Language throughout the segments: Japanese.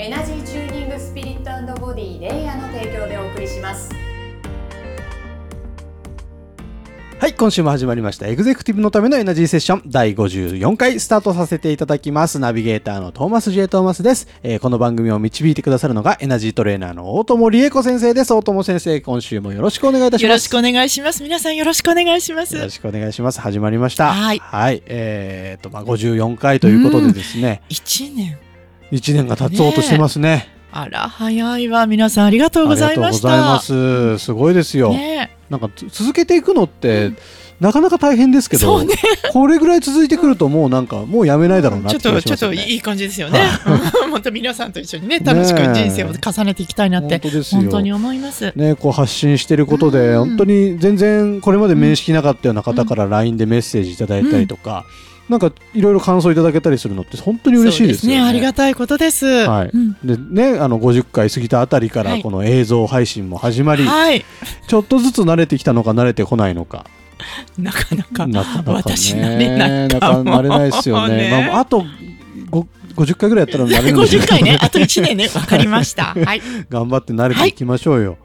エナジーチューニングスピリットボディレイヤーの提供でお送りしますはい、今週も始まりました。エグゼクティブのためのエナジーセッション第54回スタートさせていただきます。ナビゲーターのトーマスジェイ・トーマスです、えーこの番組を導いてくださるのがエナジートレーナーの大友理恵子先生です。大友先生、今週もよろしくお願いいたします。よろしくお願いします。皆さんよろしくお願いします。よろしくお願いします。始まりました。はいえー、と、まあ、54回ということでですね、一年。1年が経つうとしてますね。あら、早いわ。皆さんありがとうございました。ありがとうございます。すごいですよ。ねなんかつ続けていくのって、なかなか大変ですけど、ねこれぐらい続いてくるともうなんかもうやめないだろうなっちょっと、ちょっ。といい感じですよね。本当皆さんと一緒にね、楽しく人生を重ねていきたいなって、本当に思います。ね、こう発信してることで、うん本当に全然これまで面識なかったような方から LINE でメッセージいただいたりとか、なんかいろいろ感想いただけたりするのって本当に嬉しいですよね。ね。ありがたいことです。はいうんでね、あの50回過ぎたあたりからはいこの映像配信も始まり、はい。ちょっとずつ慣れてきたのか慣れてこないのかなかなか、なかなかね私慣れないなか慣れないですよね。ねまあ、あとご50回ぐらいやったら慣れるんでしょう50 回ね、あと1年ね、わかりました。はい。頑張って慣れていきましょうよ。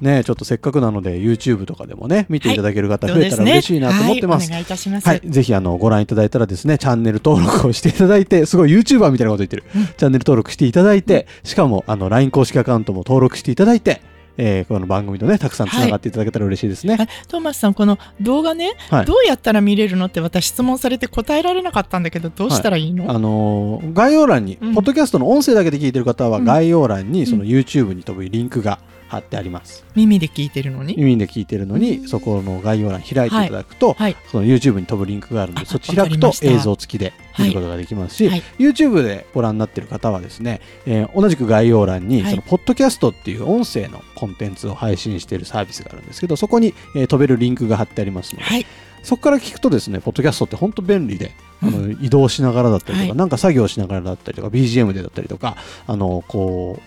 ねちょっとせっかくなので YouTube とかでもね見ていただける方増えたら嬉しいなと思ってます。はい、お願いいたします。はい、ぜひあのご覧いただいたらですねチャンネル登録をしていただいてすごい YouTuber みたいなこと言ってる、うんチャンネル登録していただいてしかもあの LINE 公式アカウントも登録していただいて、えーこの番組とねたくさんつながっていただけたら嬉しいですね。はい。トーマスさん、この動画ね、はい。どうやったら見れるのって私質問されて答えられなかったんだけど、どうしたらいいの、あのー概要欄に、うん。ポッドキャストの音声だけで聞いてる方はうん。概要欄にそのうん。YouTube に飛ぶリンクが貼ってあります。耳で聞いてるのに？耳で聞いてるのに、うんそこの概要欄開いていただくと、はい。その YouTube に飛ぶリンクがあるので、あそっち開くと映像付きで見ることができますし、はい YouTube でご覧になっている方はですね、えー同じく概要欄に、はいそのポッドキャストっていう音声のコンテンツを配信しているサービスがあるんですけど、そこに、えー飛べるリンクが貼ってありますので、はい。そこから聞くとですね、ポッドキャストって本当便利で、あの移動しながらだったりとか、はいなんか作業しながらだったりとか、BGM でだったりとか、あの、こう、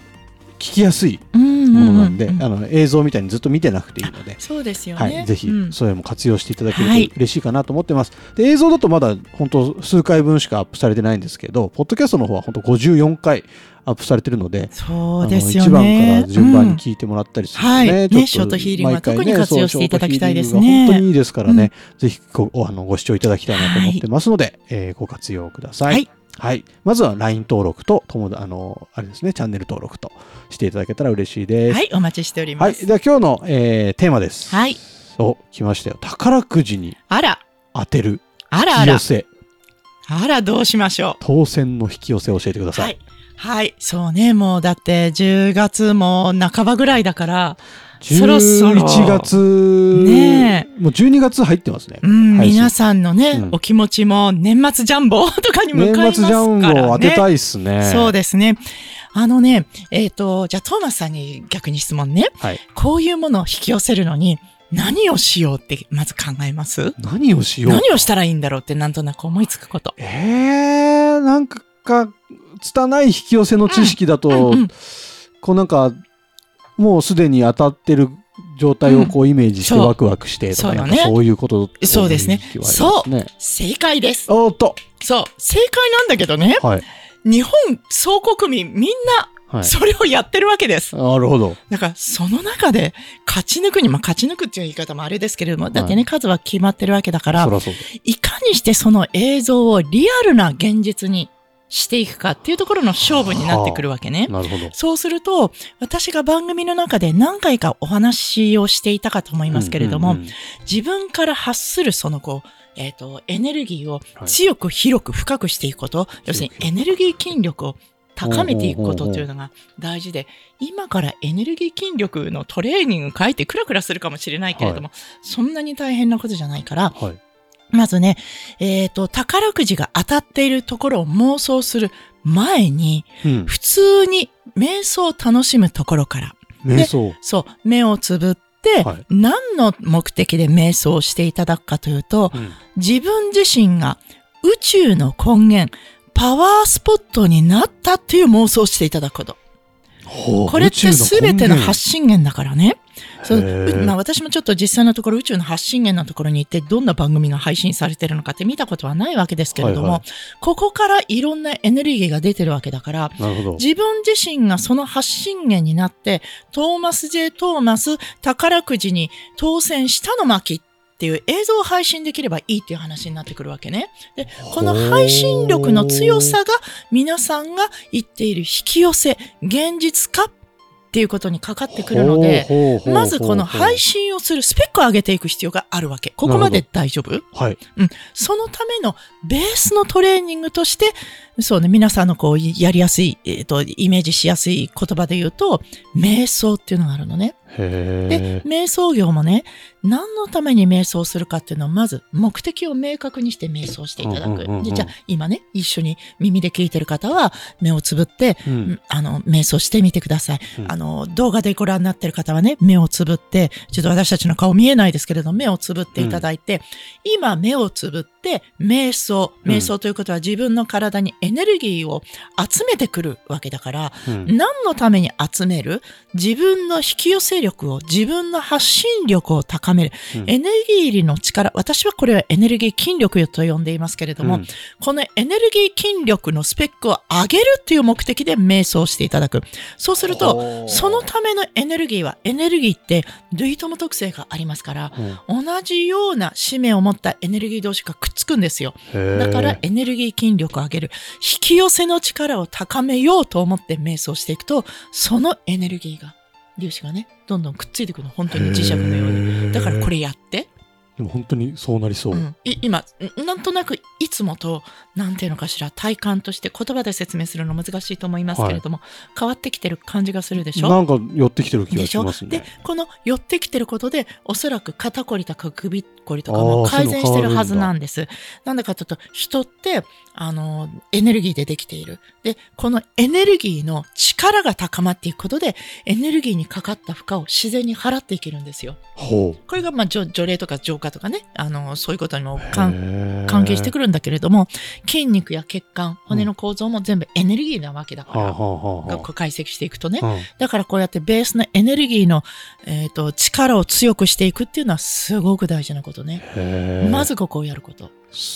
聞きやすいうんものなんで、あの映像みたいにずっと見てなくていいので、そうですよね。はい、ぜひうん。それも活用していただけるはい。と嬉しいかなと思ってます。で映像だとまだ本当数回分しかアップされてないんですけど、ポッドキャストの方は本当54回アップされてるので、そうですよあの1番ね。から順番にうん聞いてもらったりするはい。ねショートヒーリングは特に活用していただきたいですね。本当にいいですからね、ぜひごあのご視聴いただきたいなと思ってますので、えーご活用ください。はいはい。まずは LINE 登録と、友達、あの、あれですね、チャンネル登録としていただけたら嬉しいです。はい、お待ちしておりはい。ます。では今日の、えーテーマです。はい。お、来ましたよ。宝くじにあら、当てるあらあら引き寄、せ、あら、どうしましょ当選の引き寄せを教えてくだう。さ。はいい。はい。そうね、もうだって10月も半ばぐらいだから、そろそろ11月、ねもう12月入ってますね。皆さんのね、うんお気持ち も年末ジャンボとかに向年かいます末ジャンボからね。を当てたいっすね。そうですね。あのね、えっ、と、じゃあトーマスさんに逆に質問ね。はい。こういうものを引き寄せるのに何をしようってまず考えます？何をしよう？何をしたらいいんだろうってなんとなく思いつくこと。えー、なんか、か、拙い引き寄せの知識だと、うんうんこうなんか、もうすでに当たってる状態をこうイメージしてそうワクワクしてとか、そうそういうことそうですね思い気はありますね。正解です。おーっとそう、正解なんだけどね、はい。日本総国民みんは。ないそれをやってるわけです。なるほど。だから、その中で勝ち抜くに、まあ、勝ち抜くっていう言い方もあれですけれども、だってね、数は決まってるわけだからそ、らそうだ。いかにしてその映像をリアルな現実にしていくかっていうところの勝負になってくるわけね。なるほど。そうすると、私が番組の中で何回かお話をしていたかと思いますけれども、うんうんうん自分から発するそのこう、えっ、と、エネルギーをはい強く広く深くしていくこと、要するにエネルギー筋力を高めていくことっていうのが大事で、今からエネルギー筋力のトレーニング書いてクラクラするかもしれないけれども、そんなに大変なことじゃないから、はい。まずね、えっ、と、宝くじが当たっているところを妄想する前に、うん。普通に瞑想を楽しむところから。瞑想。そう、目をつぶって、はい何の目的で瞑想をしていただくかというと、うん自分自身が宇宙の根源、パワースポットになったっていう妄想をしていただくこと。これって全ての発信信源だからね。そうまあ、私もちょっと実際のところ宇宙の発信源のところに行ってどんな番組が配信されてるのかって見たことはないわけですけれども、はいはいここからいろんなエネルギーが出てるわけだから。自分自身がその発信源になって、トーマス J. トーマス宝くじに当選したの巻っていう映像を配信できればいいっていう話になってくるわけね。で、この配信力の強さが皆さんが言っている引き寄せ、現実化っていうことにかかってくるので、まずこの配信をするスペックを上げていく必要があるわけ。ここまで大丈夫？はい。そのためのベースのトレーニングとして、そうね、皆さんのこう、やりやすい、えっ、と、イメージしやすい言葉で言うと、瞑想っていうのがあるのね。へで、瞑想業もね、何のために瞑想するかっていうのをまず目的を明確にして瞑想していただく。じゃあ今ね、一緒に耳で聞いてる方は目をつぶって、え。うん。あの、瞑想してみてください。うんあの、動画でご覧になってる方はね、目をつぶって、ちょっと私たちの顔見えないですけれど、目をつぶっていただいて、今目をつぶって、瞑想。うん瞑想ということは自分の体にエネルギーを集めてくるわけだから、うん何のために集める？自分の引き寄せ力を、自分の発信力を高める。うんエネルギー入りの力、私はこれはエネルギー筋力と呼んでいますけれども、うんこのエネルギー筋力のスペックを上げるっていう目的で瞑想していただく。そうすると、そのためのエネルギーは、エネルギーって類友特性がありますから、うん同じような使命を持ったエネルギー同士がくっつくんですよ。だからエネルギー筋力を上げる。引き寄せの力を高めようと思って瞑想していくと、そのエネルギーが、粒子がね、どんどんくっついてくるの。本当に磁石のように。だからこれやって。でも本当にそうなりそう。うん、い今、んなんとなくいつもと、なんていうのかしら、体感として言葉で説明するの難しいと思いますけれども、変わってきてる感じがするでしょ？なんか寄ってきてる気がでしますでね。、この寄ってきてることで、おそらく肩こりとか首こりとかあもー改善してるはずなんです。なんでかというと、人って、あの、エネルギーでできている。で、このエネルギーの力が高まっていくことで、エネルギーにかかった負荷を自然に払っていけるんですよ。ほこれが、まあ、除除霊とか浄化とかね、あの、そういうことにもう。関係してくるんだけれども、筋肉や血管、骨の構造も全部エネルギーなわけだから、う解析していくとね。あ。だからこうやってベースのエネルギーの、えー、と力を強くしていくっていうのはすごく大事なことね。へえまずここをやること。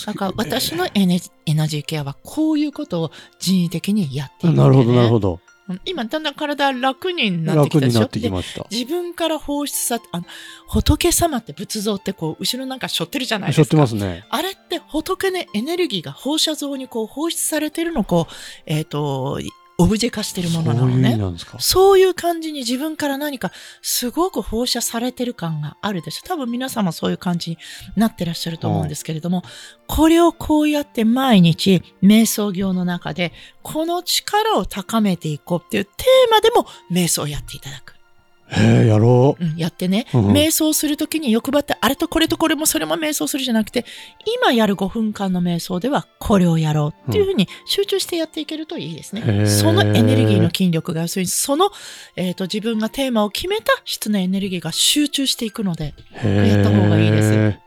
だから私のエネエナジーケアはこういうことを人為的にやっていく、なるほど、なるほど。今だんだん体楽になってきたでしょ？楽になってきでました。自分から放出さあの仏様って仏像ってこう後ろなんか背負ってるじゃないですか。ますね。あれって仏のエネルギーが放射像にこう放出されてるのをこう、えっ、と、オブジェ化してるものなのね。そういう感じに自分から何かすごく放射されてる感があるでしょ。多分皆様そういう感じになってらっしゃると思うんですけれども、これをこうやって毎日瞑想業の中で、この力を高めていこうっていうテーマでも瞑想をやっていただく。へえ、やろう。うん、やってね、うんうん瞑想するときに欲張って、あれとこれとこれもそれも瞑想するじゃなくて、今やる5分間の瞑想ではこれをやろうっていうふうに集中してやっていけるといいですね。へーそのエネルギーの筋力が、要するにその、えっ、と、自分がテーマを決めた質のエネルギーが集中していくので、やった方がいいです。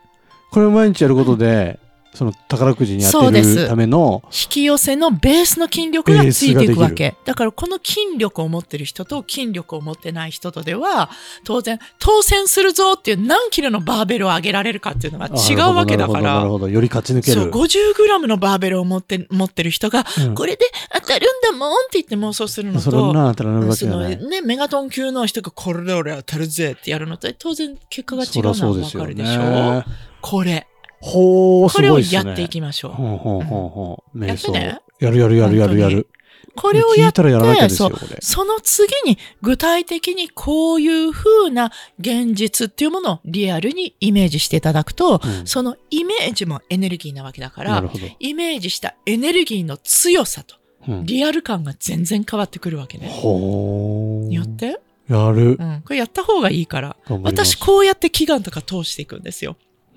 これを毎日やることで、その宝くじに当てるための、引き寄せのベースの筋力がついていくわけ。だからこの筋力を持ってる人と筋力を持ってない人とでは、当然、当選するぞっていう何キロのバーベルを上げられるかっていうのが違うわけだからなるほど。より勝ち抜けそう、る。50グラムのバーベルを持って、持ってる人が、うんこれで当たるんだもんって言って妄想するのそれと、な当たらないわけそのじゃない。ね、メガトン級の人がこれで俺当たるぜってやるのと、当然結果が違そうのはわかるでしょね。これ。ほう、すこれをごいっすね。やっていきましょう。ほうほうほうほう。瞑想。やってねやるやるやるやるやる。これをやっ聞いたらやらなきゃて、ですよ、そうこれ。その次に具体的にこういう風な現実っていうものをリアルにイメージしていただくと、うんそのイメージもエネルギーなわけだから。イメージしたエネルギーの強さとうんリアル感が全然変わってくるわけね。ほう。やって、やるう。ん、これやった方がいいから。私こうやって祈願とか通していくんですよ。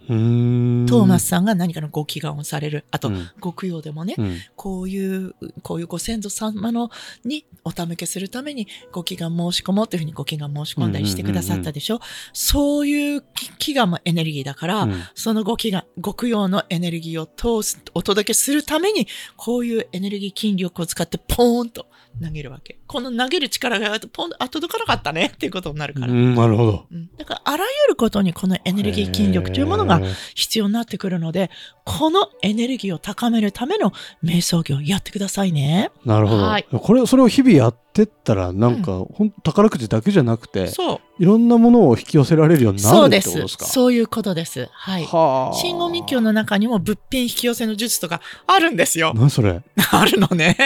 うーん。トーマスさんが何かのご祈願をされる。あと、うん。ご供養でもね、うん。こういう、こういうご先祖様のにおたむけするためにご祈願申し込もうというふうにご祈願申し込んだりしてくださったでしょ。そういう祈願もエネルギーだから、うん。そのご祈願、ご供養のエネルギーを通す、お届けするために、こういうエネルギー筋力を使ってポーンと投げるわけ。この投げる力があるとポンと、あ、届かなかったねっていうことになるから。うんなるほど。うんだから、あらゆることにこのエネルギー筋力というものが必要になってくるので、このエネルギーを高めるための瞑想業やってくださいね。なるほど。はいこれ、それを日々やってったら、なんか、ほん宝くじだけじゃなくて、そう。いろんなものを引き寄せられるようになそうでするってことですか？そういうことです。はい。はあ。信号密教の中にも物品引き寄せの術とかあるんですよ。何それ、あるのね。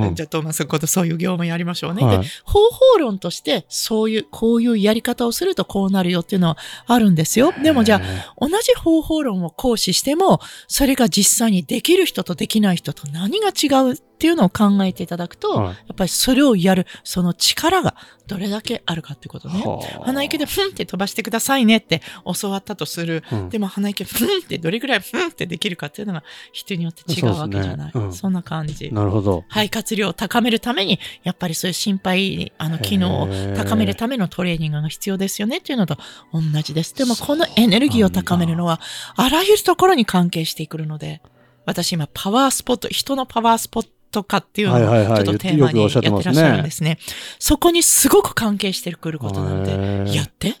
うん じゃあ、トーマスことそういう業務やりましょうね。はいで、方法論として、そういう、こういうやり方をするとこうなるよっていうのはあるんですよ。でもじゃあ、同じ方法論を行使しても、それが実際にできる人とできない人と何が違うっていうのを考えていただくと、はいやっぱりそれをやる、その力がどれだけあるかってことね。はあ鼻息でふんって飛ばしてくださいねって教わったとする。うんでも鼻息ふんってどれぐらいふんってできるかっていうのが人によって違うわけじゃない。そ,、ねうんんな感じ。なるほど。肺活量を高めるために、やっぱりそういう心肺、あの、機能を高めるためのトレーニングが必要ですよねっていうのと同じです。でも、このエネルギーを高めるのは、あらゆるところに関係してくるので、私今、パワースポット、人のパワースポットかっていうのをはいはいはいちょっとテーマによくおっしゃってますねやってらっしゃるんですね。そこにすごく関係してくることなのへで、ーやって？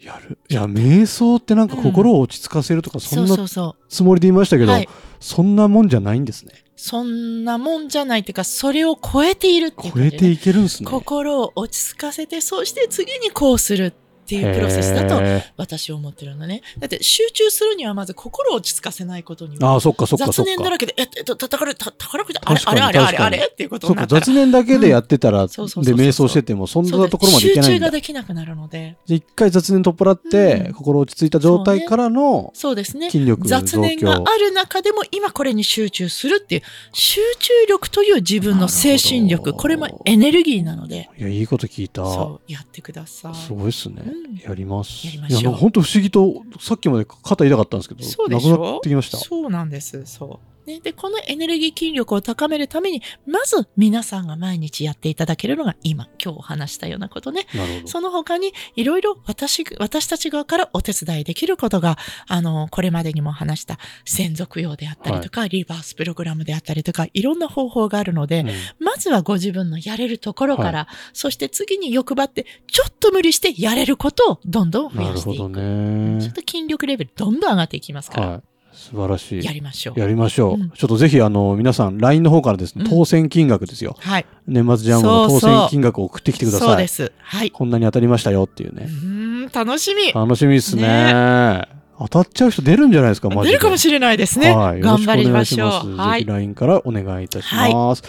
やる。いや、瞑想ってなんか心を落ち着かせるとか、うんなそうそつもりで言いましたけう。ど、はい。そんなもんじゃないんですね。そんなもんじゃないっていうか、それを超えているっていう超えていけるんですね。心を落ち着かせて、そして次にこうするっていうプロセスだとへ私は思ってるのね。だって集中するにはまず心を落ち着かせないことにーああ、は。そっかそっかそ雑っか。念だらけで、え、えっと、宝くじ、た宝くじ、あれ、確かにあれ、あれ、あれ、確かにあれっていうことそっか、になったら。雑念だけでやってたら、で、瞑想してても、そんなところまでいけないんだ。集中ができなくなるので。あ一回雑念取っ払って、うん心落ち着いた状態からのそうですね。筋力の雑念がある中でも今これに集中するっていう、集中力という自分の精神力、これもエネルギーなので、いや、いいこと聞いた。そう、やってください。すごいっすね。うんやります。ういや、なんか本当不思議と、さっきまで肩痛かったんですけど、そうなくなょってきました？そうなんです。そう。ね、で、このエネルギー筋力を高めるために、まず皆さんが毎日やっていただけるのが今、今日お話したようなことね。なるほど。その他に、いろいろ私、私たち側からお手伝いできることが、あの、これまでにも話した専属用であったりとか、リバースプログラムであったりとか、いろんな方法があるので、うんまずはご自分のやれるところから、はそして次に欲張って、ちょっと無理してやれることをどんどん増なやしていく。るほどちょねっ。と筋力レベルどんどん上がっていきますから、はい。素晴らしい。やりましょう。やりましょう。うんちょっとぜひ、あの、皆さん、LINE の方からですね、うん当選金額ですよ。はい。年末ジャンボの当選金額を送ってきてください。そうです。はい。こんなに当たりましたよっていううね。ーん、楽しみ。楽しみですねね当たっちゃう人出るんじゃないですか、マジで。出るかもしれないですね。はい。頑張りましょう。よろしくお願いしますぜひはい。LINE からお願いいたします。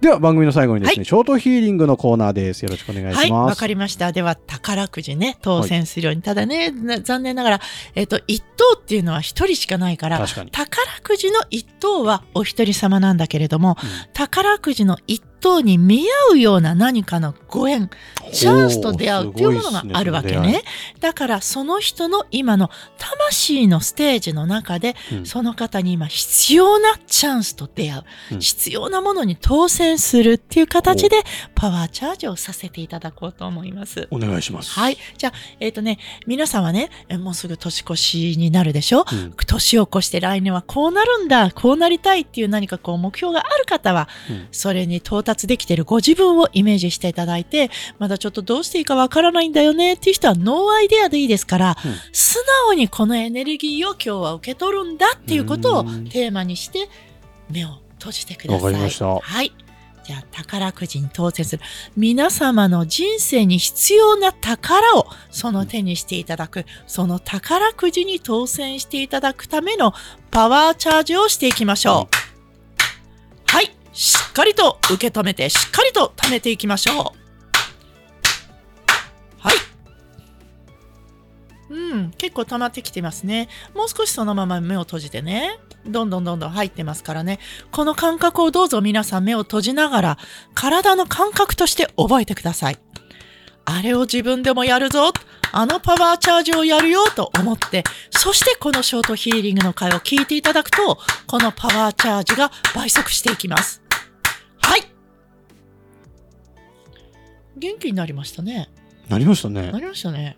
では、番組の最後にですね、はいショートヒーリングのコーナーです。よろしくお願いします。はい、わかりました。では、宝くじね、当選するように。ただね、な残念ながら、えっ、と、一等っていうのは一人しかないから、確かに。宝くじの一等はお一人様なんだけれども、うん宝くじの一等に見合うような何かのご縁、チャンスと出会うっていうものがあるわけおーすごいっね。だから、その人の今の魂のステージの中で、うんその方に今必要なチャンスと出会う、うん必要なものに当選するっていう形でパワーチャージをさせていただこうと思います。お願いします。はい。じゃあ、えっ、とね、皆さんはね、えもうすぐ年越しになるでしょ？うん年を越して来年はこうなるんだ、こうなりたいっていう何かこう目標がある方は、うんそれに到達できているご自分をイメージしていただいて、まだちょっとどうしていいかわからないんだよねっていう人はノーアイデアでいいですから、うん素直にこのエネルギーを今日は受け取るんだっていうことをうんテーマにして目を閉じてください。わかりましたはい。じゃあ宝くじに当選する皆様の人生に必要な宝をその手にしていただく、その宝くじに当選していただくためのパワーチャージをしていきましょう。しっかりと受け止めて、しっかりと貯めていきましょう。はい。うん、結構溜まってきてますね。もう少しそのまま目を閉じてね。どんどんどんどん入ってますからね。この感覚をどうぞ皆さん目を閉じながら、体の感覚として覚えてください。あれを自分でもやるぞ。あのパワーチャージをやるよと思って、そしてこのショートヒーリングの回を聞いていただくと、このパワーチャージが倍速していきます。はい。元気になりましたね。なりましたねな。りましたね。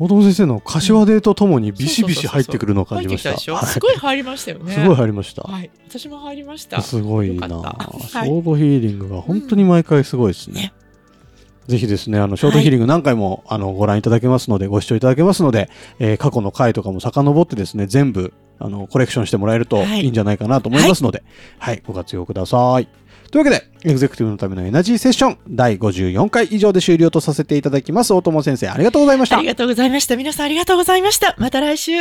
大友先生の柏デーとともにビシビシ入ってくるのを感じました。すごい入りましたよね。すごい入りました。はい。私も入りました。すごいな。よかったシはいョートヒーリングが本当に毎回すごいですね。ねぜひですね、あの、ショートヒーリング何回も、あの、ご覧いただけますので、ご視聴いただけますので、えー過去の回とかも遡ってですね、全部、あの、コレクションしてもらえるとはいいいんじゃないかなと思いますので、はい、ご活用ください。というわけで、エグゼクティブのためのエナジーセッション、第54回以上で終了とさせていただきます。大友先生、ありがとうございましたあり。がとうございました。皆さんありがとうございました。また来週。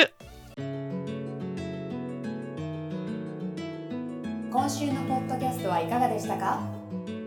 今週のポッドキャストはいかがでしたか？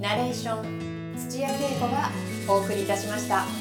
ナレーション土屋恵子がお送りいたしました。